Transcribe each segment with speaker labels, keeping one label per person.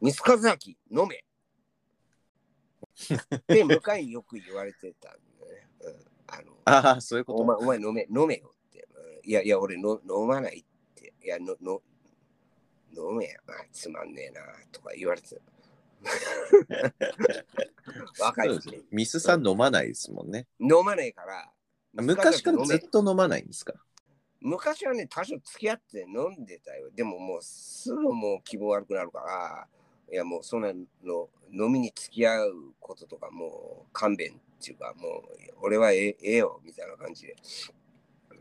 Speaker 1: 水風崎飲め。で、向かいによく言われてたんでね。うん、あの
Speaker 2: ああ、そういうこと。
Speaker 1: お前、お前飲め、飲めよって。うんいやいや、俺の飲まないって。いや、の、の、飲めや。あつまんねえな、とか言われてた。若い。
Speaker 2: ミスさん飲まないですもんね。
Speaker 1: 飲まないから。
Speaker 2: 昔からずっと飲まないんですか？
Speaker 1: 昔はね、多少付き合って飲んでたよ。でももうすぐもう気分悪くなるから、いやもうそんなの飲みに付き合うこととかもう勘弁っていうか、もう俺はえええよみたいな感じで、うん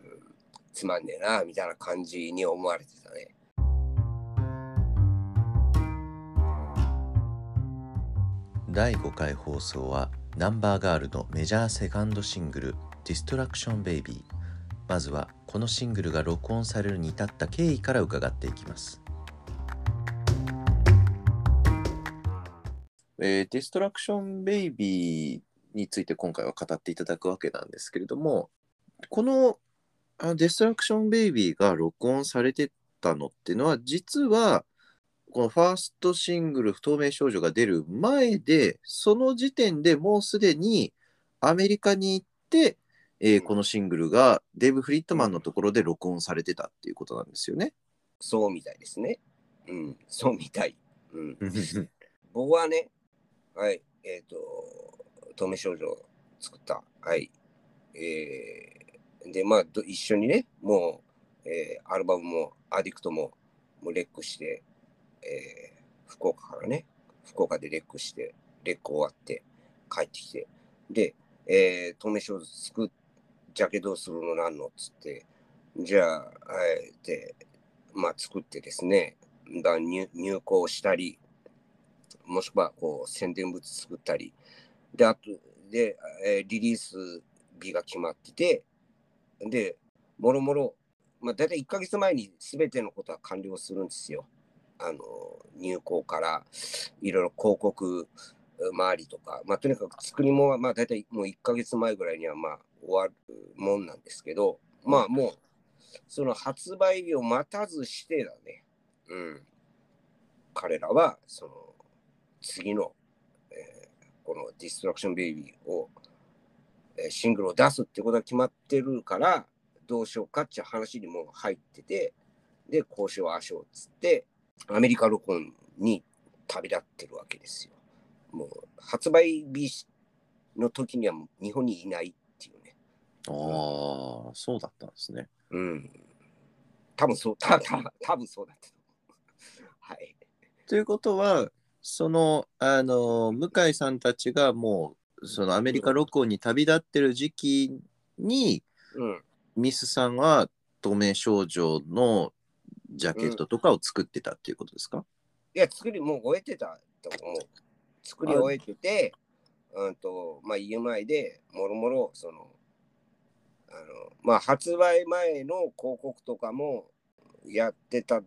Speaker 1: つまんねえなみたいな感じに思われてたね。
Speaker 2: 第5回放送はナンバーガールのメジャーセカンドシングル「ディストラクションベイビーまずはこのシングルが録音されるに至った経緯から伺っていきます。えー Destruction Babyについて今回は語っていただくわけなんですけれどもこのあ Destruction Babyが録音されてたのっていうのは実はこのファーストシングル「不透明少女」が出る前でその時点でもうすでにアメリカに行って、えー
Speaker 1: うん
Speaker 2: このシングルがデイヴ・フリッドマンのところで録音されてたっていうことなんですよね。
Speaker 1: そうみたいですね。うん、そうみたい。うん、僕はね、はい、えっ、と、透明少女を作った。はい。えーで、まあ、ど一緒にね、もう、えーアルバムも、アディクトも、もうレックして、えー福岡からね、福岡でレックして、レック終わって、帰ってきて、で、えー、透明少女作っ、ジャケどうするのなんのっつって、じゃあ、はい、で、まあ、作ってですね、だ入入稿したり、もしくはこう宣伝物作ったり、で、あとで、えーリリース日が決まってて、で、もろもろ、まあ、大体1ヶ月前に全てのことは完了するんですよ。あの、入稿から、いろいろ広告周りとか、まあ、とにかく作り物は、まあ、大体もう1ヶ月前ぐらいには、まあ、終わるもんなんですけど、まあ、もう、その発売日を待たずしてだね。うん。彼らは、その、次の、えーこのディストラクションベイビーを、えーシングルを出すってことが決まってるから、どうしようかっていう話にも入ってて、で、交渉足をつって、アメリカ録音に旅立ってるわけですよ。もう、発売日の時にはもう日本にいないっていうね。
Speaker 2: ああ、そうだったんですね。
Speaker 1: うん。多分そう、たた多分そうだった。はい。
Speaker 2: ということは、その、あの、向井さんたちがもう、そのアメリカ録音に旅立ってる時期に、
Speaker 1: うん。
Speaker 2: ミスさんは透明少女のジャケットとかを作ってたっていうことですか、
Speaker 1: いや、作りもう終えてたと思う。作り終えてて、うんと、まあ、EMI でもろもろ、その、あの、まあ、発売前の広告とかもやってた、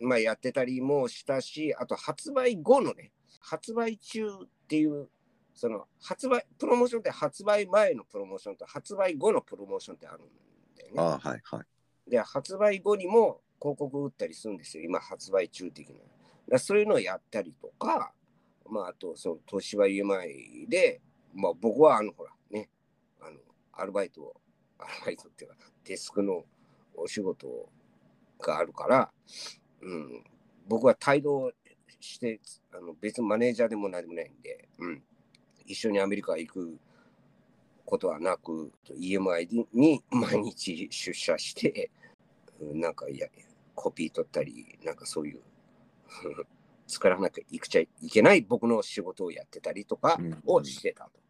Speaker 1: まあ、やってたりもしたし、あと発売後のね、発売中っていう、その発売、プロモーションって発売前のプロモーションと発売後のプロモーションってあるんだよね。
Speaker 2: ああ、はいはい。
Speaker 1: で、発売後にも広告打ったりするんですよ、今、発売中的な。だそういうのをやったりとか、まあ、あと、その、東芝 EMI で、まあ、僕は、あの、ほら、ね、あの、アルバイトを、アルバイトっていうか、デスクのお仕事があるから、うん、僕は帯同して、あの別にマネージャーでも何でもないんで、うん、一緒にアメリカ行くことはなく、EMI に毎日出社して、うんなんかいや、コピー取ったり、なんかそういう、作らなきゃいくちゃいけない僕の仕事をやってたりとか
Speaker 2: うん。
Speaker 1: をしてたと。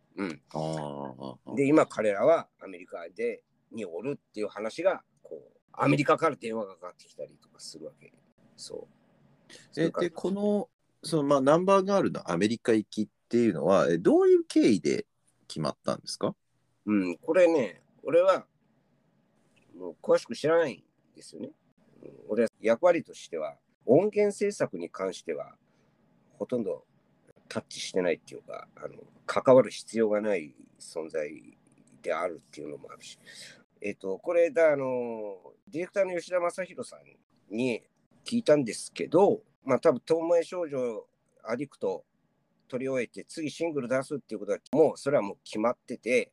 Speaker 1: で、今彼らはアメリカでにおるっていう話が、こう、アメリカから電話がかかってきたりとかするわけ。そう。そ
Speaker 2: えで、この、そのまあ、ナンバーガールのアメリカ行きっていうのは、えどういう経緯で決まったんですか？
Speaker 1: うん、これね、俺は、もう詳しく知らないんですよね。うん俺は役割としては、音源制作に関しては、ほとんどタッチしてないっていうか、あの関わる必要がない存在であるっていうのもあるし、えっ、と、これだ、あの、ディレクターの吉田正宏さんに聞いたんですけど、まあ多分、東名少女アディクト取り終えて、次シングル出すっていうことは、もうそれはもう決まってて、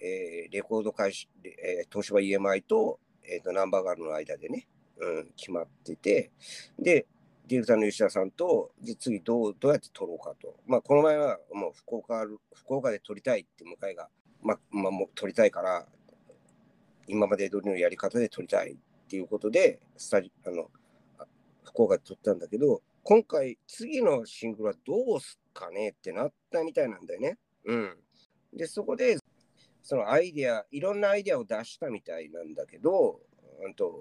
Speaker 1: えーレコード会社、えー東芝 EMI と,、えーとナンバーガールの間でね、うん、決まってて、で、ディレクターの吉田さんと、で次どうどうやって撮ろうかと。まあ、この前はもう福岡福岡で撮りたいって向井が、まあ、まあ、もう撮りたいから、今まで通りのやり方で撮りたいっっていうことで、スタジあの福岡で撮ったんだけど、今回、次のシングルはどうすっかね？ってなったみたいなんだよね。うん。で、そこで、そのアイデア、いろんなアイデアを出したみたいなんだけど、うんと、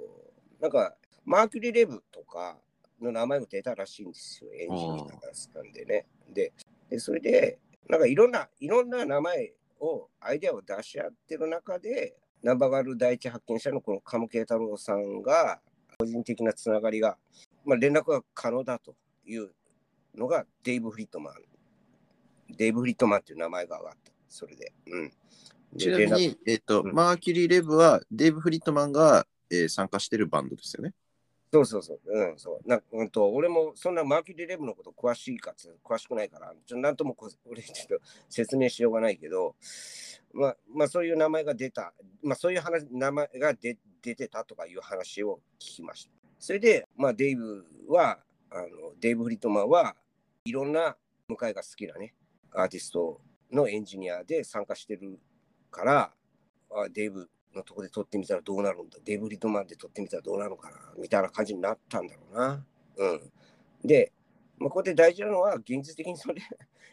Speaker 1: なんか、マーキュリーレブとかの名前も出たらしいんですよ、エンジニアが出すんでね。で、でそれで、なんかいろんな、いろんな名前を、アイデアを出し合ってる中で、ナンバーガール第一発見者のこの鴨慶太郎さんが、個人的なつながりが、まあ、連絡が可能だというのがデイブ・フリットマン。デイブ・フリットマンっていう名前が上がった。それで。うん。で
Speaker 2: ちなみに、えっと、
Speaker 1: うん
Speaker 2: マーキュリー・レブはデーブ・フリットマンが、えー参加してるバンドですよね。
Speaker 1: そうそうそう。うん、そう。なうんと、俺もそんなマーキュリー・レブのこと詳しいかつ詳しくないから、ちょなんともこ俺ちょっと説明しようがないけど、まあ、まあ、そういう名前が出た、まあ、そういう話、名前が出出てたとかいう話を聞きました。それで、まあ、デイブは、あのデイブ・フリットマンはいろんな向井が好きなね、アーティストのエンジニアで参加してるから、あデイブのとこで撮ってみたらどうなるんだ、デイブ・フリットマンで撮ってみたらどうなるのかな、みたいな感じになったんだろうな。うん。で、まあ、ここで大事なのは、現実的にそれ、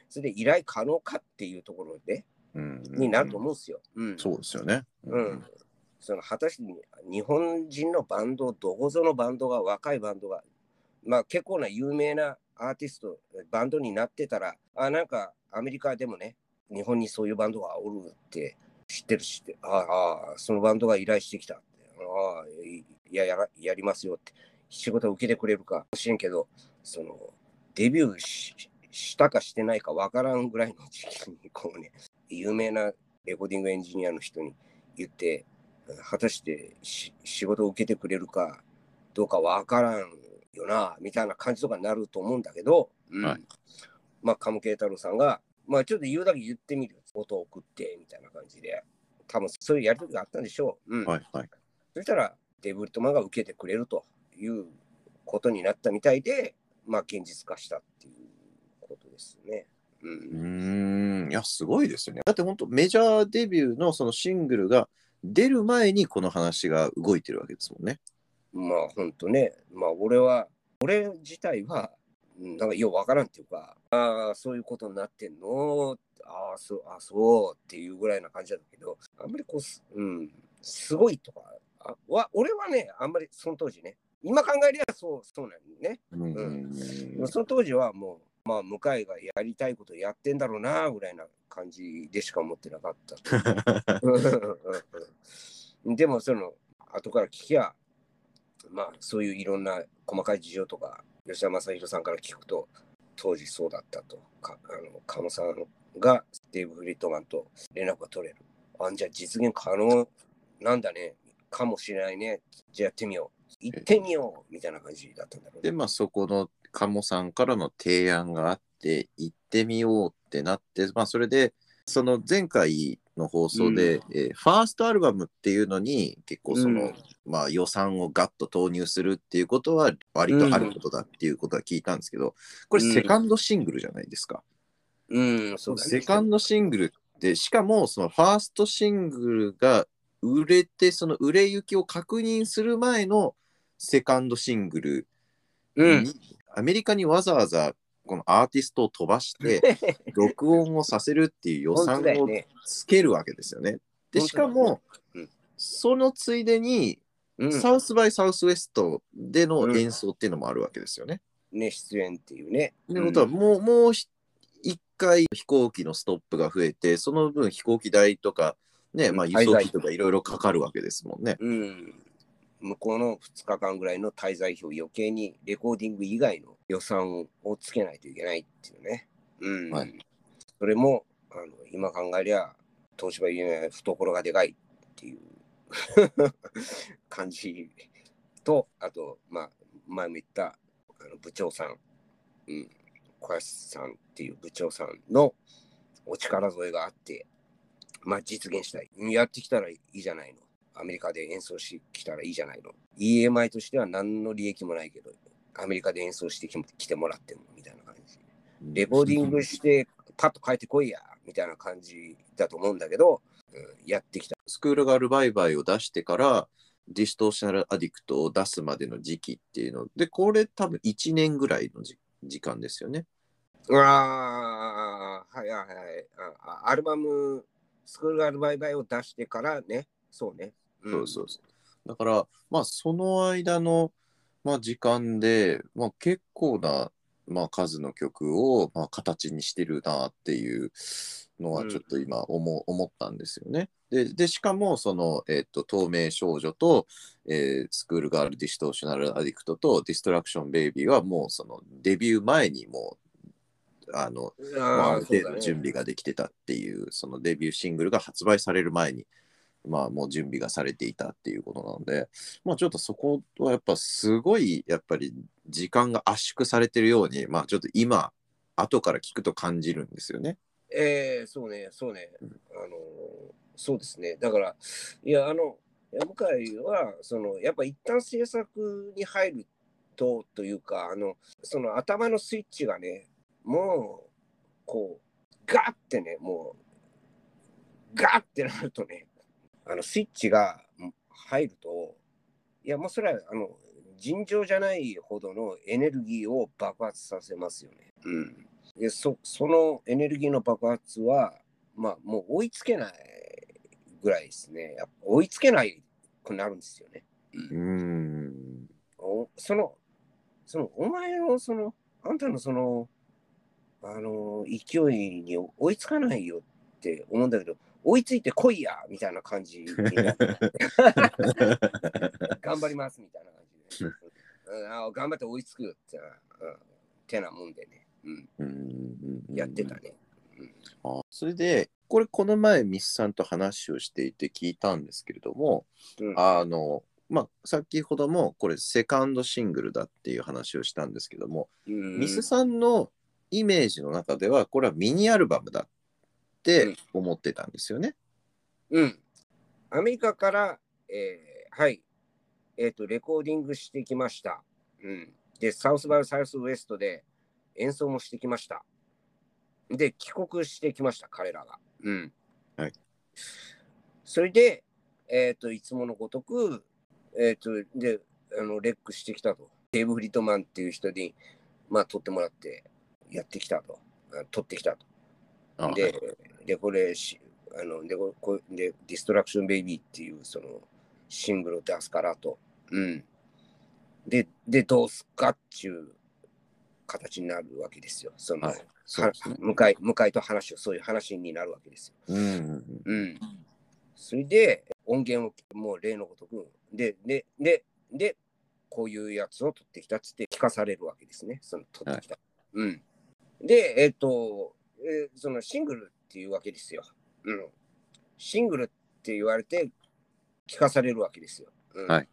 Speaker 1: それで依頼可能かっていうところで、になると思うんですよ。うん。
Speaker 2: そうですよね。
Speaker 1: うん。その果たして日本人のバンド、どこぞのバンドが、若いバンドが、まあ結構な有名なアーティスト、バンドになってたら、あ、なんかアメリカでもね、日本にそういうバンドがおるって知ってるしって、ああ、そのバンドが依頼してきたって、ああ、いいややら、やりますよって、仕事を受けてくれるかもしれんけど、その、デビューししたかしてないかわからんぐらいの時期に、こうね、有名なレコーディングエンジニアの人に言って、果たしてし仕事を受けてくれるかどうかわからんよな、みたいな感じとかになると思うんだけど、うん
Speaker 2: はい
Speaker 1: まあ、鴨慶太郎さんが、まあ、ちょっと言うだけ言ってみる。音を送って、みたいな感じで。多分そういうやりとりがあったんでしょう。うん。
Speaker 2: はいはい。
Speaker 1: そしたら、デイブリットマンが受けてくれるということになったみたいで、まあ、現実化したっていうことですね。う。
Speaker 2: うんいや、すごいですよね。だって本当、メジャーデビューのそのシングルが出る前にこの話が動いてるわけですもんね。
Speaker 1: まあ、ほんとね、まあ、俺は、俺自体は、うんなんかようわからんっていうか、ああ、そういうことになってんの？ああ、そう、あそうっていうぐらいな感じだけど、あんまりこうす、うん、すごいとか、あわ俺はね、あんまりその当時ね、今考えりゃそう、そうなんね。
Speaker 2: うん
Speaker 1: でもその当時はもう、まあ、向井がやりたいことやってんだろうな、ぐらいな感じでしか思ってなかった。でも、その、後から聞きゃ、まあ、そういういろんな細かい事情とか、吉田正宏さんから聞くと、当時そうだったと。かあの狩野さんがデーブ・フリットマンと連絡が取れる。あじゃあ実現可能なんだね。かもしれないね。じゃあやってみよう。行ってみようみたいな感じだったんだろうね。
Speaker 2: で、まあ、そこの鴨さんからの提案があって、行ってみようってなって、まあ、それで、その前回の放送で、
Speaker 1: うん
Speaker 2: えーファーストアルバムっていうのに、結構その、
Speaker 1: うん
Speaker 2: まあ、予算をガッと投入するっていうことは、割とあることだっていうことは聞いたんですけど、これ、
Speaker 1: うん
Speaker 2: セカンドシングルじゃないですか。
Speaker 1: うん、そうだね。
Speaker 2: セカンドシングルって、しかもそのファーストシングルが売れて、その売れ行きを確認する前のセカンドシングル
Speaker 1: うん。
Speaker 2: に、アメリカにわざわざこのアーティストを飛ばして、録音をさせるっていう予
Speaker 1: 本
Speaker 2: 算を。つけるわけですよね。で、しかも、
Speaker 1: うん
Speaker 2: そのついでに、
Speaker 1: うん、
Speaker 2: サウスバイサウスウエストでの演奏っていうのもあるわけですよね。
Speaker 1: ね、出演っていうね。
Speaker 2: ということは、もう、もうひ一回飛行機のストップが増えて、その分飛行機代とか、ね、まあ、
Speaker 1: うん
Speaker 2: 輸送費とかいろいろかかるわけですもんね。
Speaker 1: うん。向こうの2日間ぐらいの滞在費を余計にレコーディング以外の予算をつけないといけないっていうね。うん。
Speaker 2: はい
Speaker 1: それも、あの今考えりゃ、東芝言えない懐がでかいっていう 感じと、あと、まあ、前も言った、あの部長さん、うん、小安さんっていう部長さんのお力添えがあって、まあ実現したい。やってきたらいいじゃないの。アメリカで演奏してきたらいいじゃないの。EMI としては何の利益もないけど、アメリカで演奏してき来てもらってもみたいな感じ。レコーディングしてパッと帰ってこいやみたいな感じだと思うんだけど、うん、やってきた。
Speaker 2: School Girl Bye Byeを出してから、 Distortional Addictを出すまでの時期っていうので、これ多分1年ぐらいのじ時間ですよね。
Speaker 1: ああ、はいはいはいあ。アルバム、 School Girl Bye Byeを出してからね、そうね。ん
Speaker 2: そうそうそう。だから、まあ、その間の、まあ、時間で、まあ、結構な、まあ、数の曲を、まあ、形にしてるなっていうのは
Speaker 1: うん
Speaker 2: ちょっと今思,、思ったんですよね。ででしかもその、えっと透明少女と、えースクールガールディストーショナルアディクトとディストラクションベイビーはもうそのデビュー前にもうあのまあ、あ
Speaker 1: ああ、
Speaker 2: る。程度準備ができてたっていう、そのデビューシングルが発売される前に、まあ、もう準備がされていたっていうことなので、まあ、ちょっとそこはやっぱすごい、やっぱり時間が圧縮されてるように、まあ、ちょっと今、後から聞くと感じるんですよね。
Speaker 1: ええそうね、そうね
Speaker 2: うん。
Speaker 1: あの、そうですね。だから、いや、あの、いや向井は、その、やっぱ一旦制作に入ると、というか、あの、その頭のスイッチがね、もう、こう、ガッてね、もう、ガッてなるとね、あの、スイッチが入ると、いや、もうそれは、あの、尋常じゃないほどのエネルギーを爆発させますよね。うん。でそそのエネルギーの爆発は、まあ、もう追いつけないぐらいですね。やっぱ追いつけないくなるんですよね。
Speaker 2: うーん。
Speaker 1: おその、その、お前の、その、あんたのその、あの、勢いに追いつかないよって思うんだけど、追いついてこいやみたいな感じになって 頑張りますみたいな感じで。うん、あ頑張って追いつくよってな、うん、てなもんでね。うん、
Speaker 2: うん
Speaker 1: やってたね。
Speaker 2: あそれで、これ、この前、ミスさんと話をしていて聞いたんですけれども、
Speaker 1: うん、
Speaker 2: あの、まあ、先ほどもこれセカンドシングルだっていう話をしたんですけども、
Speaker 1: うん
Speaker 2: ミスさんのイメージの中ではこれはミニアルバムだって思ってたんですよね。
Speaker 1: うん。アメリカから、えーはい、えっ、と、レコーディングしてきました。うん。で、サウスバル・サウスウエストで演奏もしてきました。で、帰国してきました、彼らが。うん。
Speaker 2: はい。
Speaker 1: それで、えっ、と、いつものごとく、えっ、と、で、あの、レックしてきたと。デーブ・フリットマンっていう人に、まあ、撮ってもらって、やってきたと。あ撮ってきたと。
Speaker 2: あ
Speaker 1: で、で、これし、あの、で、ここで、ディストラクションベイビーっていう、その、シングルを出すからと。うん。で、で、どうすっかっていう形になるわけですよ。その、
Speaker 2: はいそね。
Speaker 1: 向かい、向かいと話を、そういう話になるわけですよ。
Speaker 2: うん
Speaker 1: うん。それで、音源をもう例のごとく、で、で、で、で、こういうやつを取ってきたっつって聞かされるわけですね。その取ってきた。うん。で、えっ、と、えーそのシングルっていうわけですよ。うん。シングルって言われて聞かされるわけですよ。うん、
Speaker 2: はい。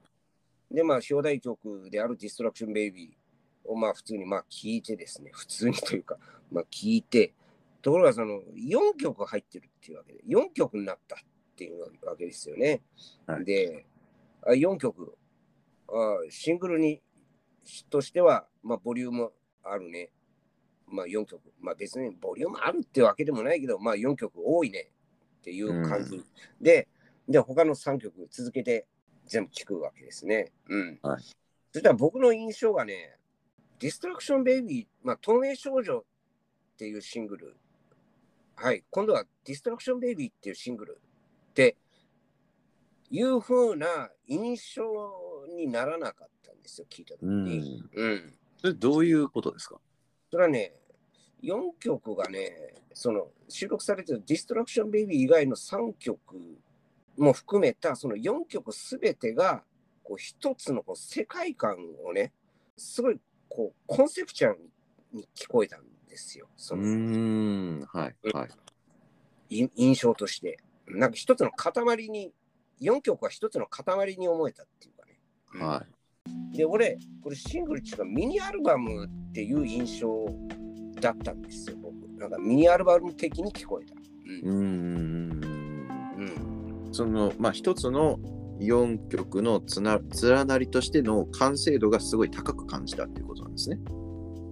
Speaker 1: で、まあ、表題曲であるディストラクションベイビーをまあ普通にまあ聞いてですね、普通にというか、まあ聞いて、ところがその4曲入ってるっていうわけで、4曲になったっていうわけですよね。
Speaker 2: はい
Speaker 1: で、あ4曲あ、シングルにとしては、まあ、ボリュームあるね。まあ4曲。まあ別にボリュームあるってわけでもないけど、まあ4曲多いねっていう感じ、で、で、他の3曲続けて全部聞くわけですね。うん。
Speaker 2: はい
Speaker 1: そしたら僕の印象がね、ディストラクションベイビー、まあ透明少女っていうシングル。はい。今度はディストラクションベイビーっていうシングルっていう風な印象にならなかったんですよ、聞いた時
Speaker 2: う
Speaker 1: に。
Speaker 2: ん。
Speaker 1: うん
Speaker 2: それどういうことですか？
Speaker 1: それはね、4曲がね、その収録されてるディストラクションベイビー以外の3曲も含めたその4曲すべてがこう一つのこう世界観をね、すごいこうコンセプチュアルに聞こえたんですよ。そうの
Speaker 2: ん。はい。はい。
Speaker 1: い印象として。なんか一つの塊に、4曲は一つの塊に思えたっていうかね。うん
Speaker 2: はい。
Speaker 1: で、俺、これシングルっていうかミニアルバムっていう印象だったんですよ、僕。なんかミニアルバム的に聞こえた。
Speaker 2: うん。うん。
Speaker 1: うん。
Speaker 2: その、まあ、一つの4曲のつな連なりとしての完成度がすごい高く感じたっていうことなんですね。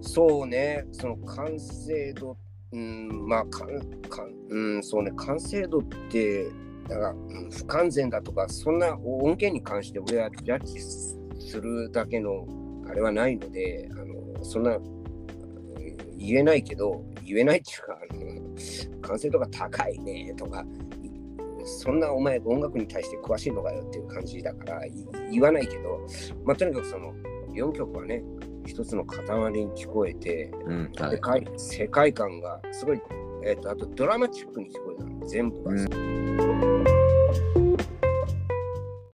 Speaker 1: そうね、その完成度、うん、まあ、かんかんうん、そうね、完成度って、なんか、うん、不完全だとか、そんな音源に関して俺はジャッジするだけのあれはないので、あのそんなうん言えないけど、言えないっていうか、あの完成度が高いねとか、いそんなお前音楽に対して詳しいのかよっていう感じだからい言わないけど、まあ、とにかくその4曲はね、一つの塊に聞こえて、
Speaker 2: うん。は
Speaker 1: 世界世界観がすごい、えっとあとドラマチックに聞こえたの全部が、
Speaker 2: うん